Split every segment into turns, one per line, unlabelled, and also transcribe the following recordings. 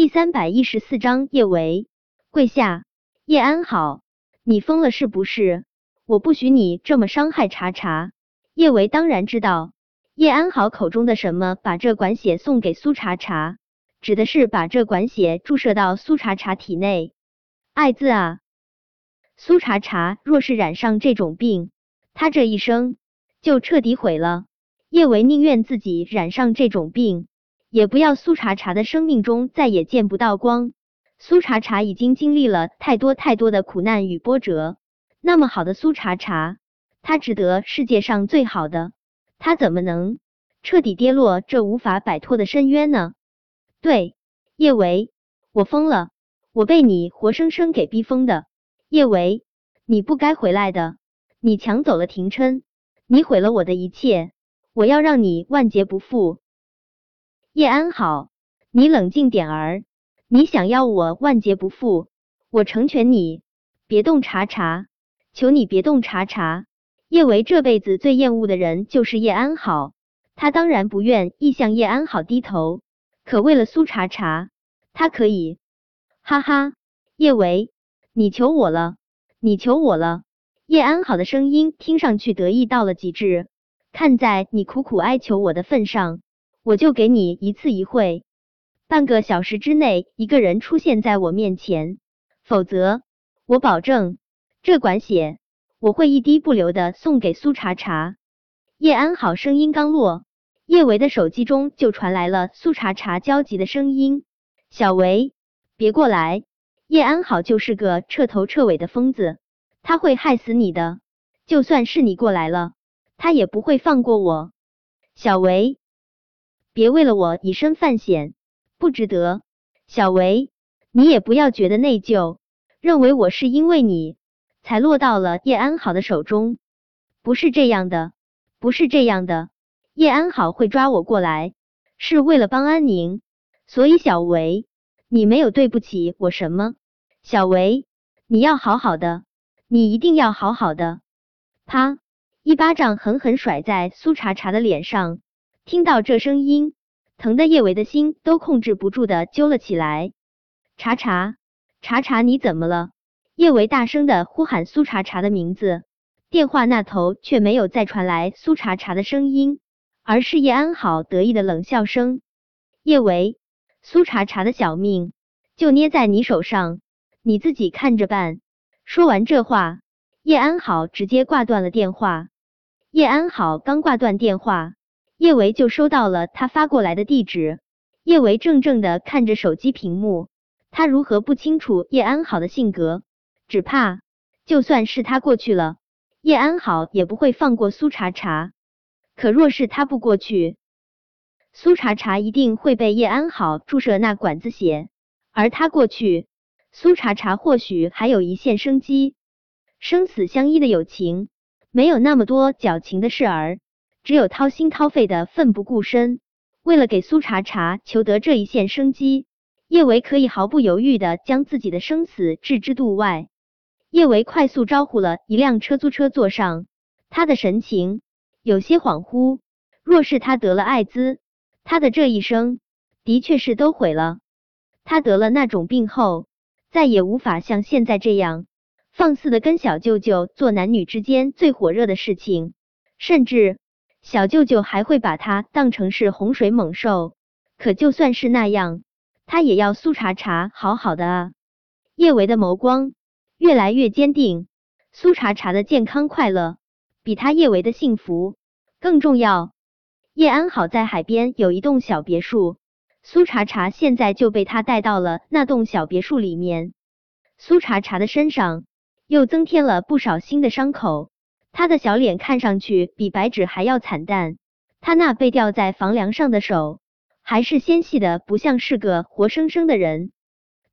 第三百一十四章叶维跪下，叶安好，你疯了是不是？我不许你这么伤害茶茶。叶维当然知道叶安好口中的什么，把这管血送给苏茶茶，指的是把这管血注射到苏茶茶体内。爱字啊！苏茶茶若是染上这种病，他这一生就彻底毁了。叶维宁愿自己染上这种病。也不要苏茶茶的生命中再也见不到光。苏茶茶已经经历了太多太多的苦难与波折，那么好的苏茶茶，他值得世界上最好的，他怎么能彻底跌落这无法摆脱的深渊呢？对，叶维，我疯了，我被你活生生给逼疯的。叶维，你不该回来的，你抢走了廷琛，你毁了我的一切，我要让你万劫不复。叶安好，你冷静点儿。你想要我万劫不复，我成全你。别动茶茶，求你别动茶茶。叶维这辈子最厌恶的人就是叶安好，他当然不愿意向叶安好低头，可为了苏茶茶，他可以。哈哈，叶维，你求我了，你求我了。叶安好的声音听上去得意到了极致。看在你苦苦哀求我的份上。我就给你一次一会，半个小时之内一个人出现在我面前，否则我保证这管血我会一滴不留的送给苏茶茶。叶安好声音刚落，叶维的手机中就传来了苏茶茶焦急的声音：“小维，别过来！叶安好就是个彻头彻尾的疯子，他会害死你的。就算是你过来了，他也不会放过我。”小维。别为了我以身犯险，不值得。小维，你也不要觉得内疚，认为我是因为你才落到了叶安好的手中，不是这样的，不是这样的。叶安好会抓我过来，是为了帮安宁，所以小维，你没有对不起我什么。小维，你要好好的，你一定要好好的。啪，一巴掌狠狠甩在苏茶茶的脸上。听到这声音，疼的叶维的心都控制不住的揪了起来。茶茶，茶茶，你怎么了？叶维大声的呼喊苏茶茶的名字，电话那头却没有再传来苏茶茶的声音，而是叶安好得意的冷笑声。叶维，苏茶茶的小命就捏在你手上，你自己看着办。说完这话，叶安好直接挂断了电话。叶安好刚挂断电话。叶维就收到了他发过来的地址。叶维怔怔的看着手机屏幕，他如何不清楚叶安好的性格？只怕就算是他过去了，叶安好也不会放过苏茶茶。可若是他不过去，苏茶茶一定会被叶安好注射那管子血，而他过去，苏茶茶或许还有一线生机。生死相依的友情，没有那么多矫情的事儿。只有掏心掏肺的奋不顾身，为了给苏茶茶求得这一线生机，叶维可以毫不犹豫的将自己的生死置之度外。叶维快速招呼了一辆出租车坐上，他的神情有些恍惚。若是他得了艾滋，他的这一生的确是都毁了。他得了那种病后，再也无法像现在这样放肆的跟小舅舅做男女之间最火热的事情，甚至。小舅舅还会把他当成是洪水猛兽，可就算是那样，他也要苏茶茶好好的啊！叶维的眸光越来越坚定，苏茶茶的健康快乐比他叶维的幸福更重要。叶安好在海边有一栋小别墅，苏茶茶现在就被他带到了那栋小别墅里面。苏茶茶的身上又增添了不少新的伤口。他的小脸看上去比白纸还要惨淡，他那被吊在房梁上的手还是纤细的，不像是个活生生的人。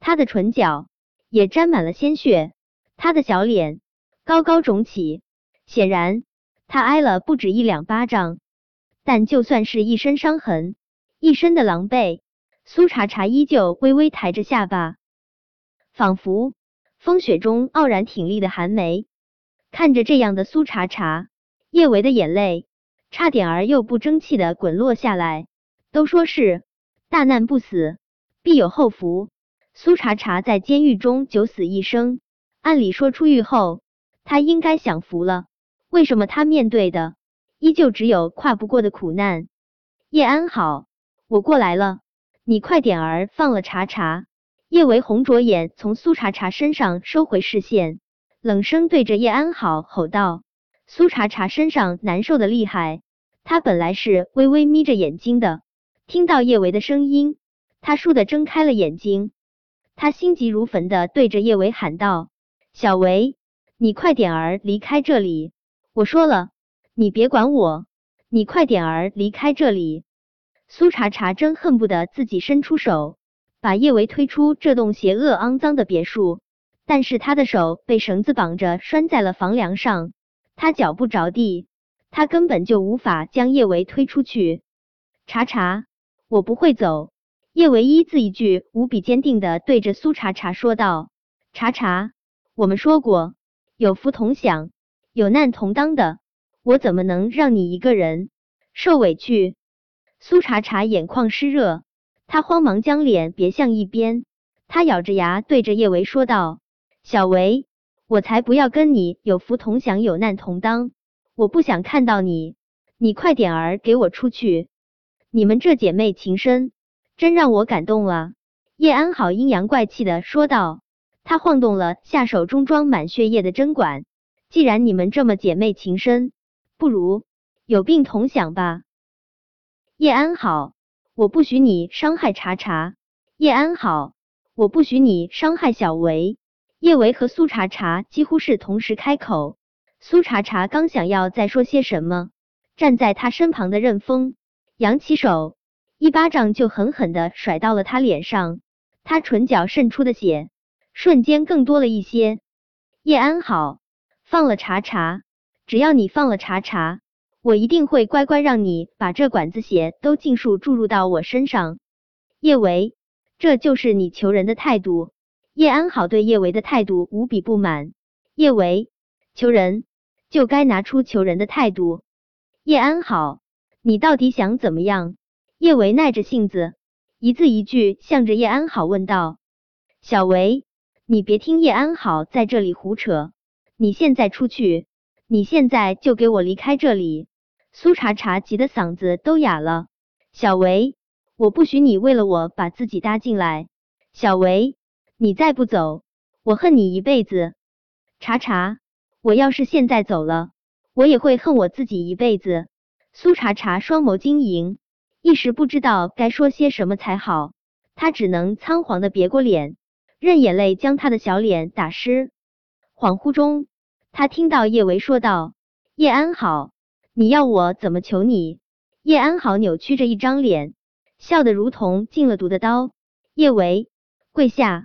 他的唇角也沾满了鲜血，他的小脸高高肿起，显然他挨了不止一两巴掌。但就算是一身伤痕，一身的狼狈，苏茶茶依旧微微抬着下巴，仿佛风雪中傲然挺立的寒梅。看着这样的苏茶茶，叶维的眼泪差点儿又不争气的滚落下来。都说是大难不死，必有后福。苏茶茶在监狱中九死一生，按理说出狱后他应该享福了，为什么他面对的依旧只有跨不过的苦难？叶安好，我过来了，你快点儿放了茶茶。叶维红着眼从苏茶茶身上收回视线，冷声对着叶安好吼道：“苏茶茶身上难受的厉害，他本来是微微眯着眼睛的，听到叶维的声音，他倏地睁开了眼睛。他心急如焚的对着叶维喊道：‘小维，你快点儿离开这里！我说了，你别管我，你快点儿离开这里！’苏茶茶真恨不得自己伸出手，把叶维推出这栋邪恶肮脏的别墅，但是他的手被绳子绑着，拴在了房梁上，他脚不着地，他根本就无法将叶维推出去。茶茶，我不会走。叶维一字一句无比坚定的对着苏茶茶说道：“茶茶，我们说过有福同享，有难同当的，我怎么能让你一个人受委屈？”苏茶茶眼眶湿热，他慌忙将脸别向一边，他咬着牙对着叶维说道：“小维，我才不要跟你有福同享，有难同当，我不想看到你，你快点儿给我出去！你们这姐妹情深。”真让我感动了，叶安好阴阳怪气的说道。他晃动了下手中装满血液的针管。既然你们这么姐妹情深，不如有病同享吧。叶安好，我不许你伤害茶茶。叶安好，我不许你伤害小维。叶维和苏茶茶几乎是同时开口。苏茶茶刚想要再说些什么，站在他身旁的任峰扬起手。一巴掌就狠狠的甩到了他脸上，他唇角渗出的血瞬间更多了一些。叶安好，放了茶茶，只要你放了茶茶，我一定会乖乖让你把这管子血都尽数注入到我身上。叶维，这就是你求人的态度？叶安好对叶维的态度无比不满。叶维，求人就该拿出求人的态度。叶安好，你到底想怎么样？叶维耐着性子，一字一句向着叶安好问道：“小维，你别听叶安好在这里胡扯，你现在出去，你现在就给我离开这里！”苏茶茶急得嗓子都哑了。小维，我不许你为了我把自己搭进来！小维，你再不走，我恨你一辈子！茶茶，我要是现在走了，我也会恨我自己一辈子！苏茶茶双眸晶莹。一时不知道该说些什么才好，他只能仓皇的别过脸，任眼泪将他的小脸打湿。恍惚中，他听到叶维说道：“叶安好，你要我怎么求你？”叶安好扭曲着一张脸，笑得如同进了毒的刀。叶维，跪下！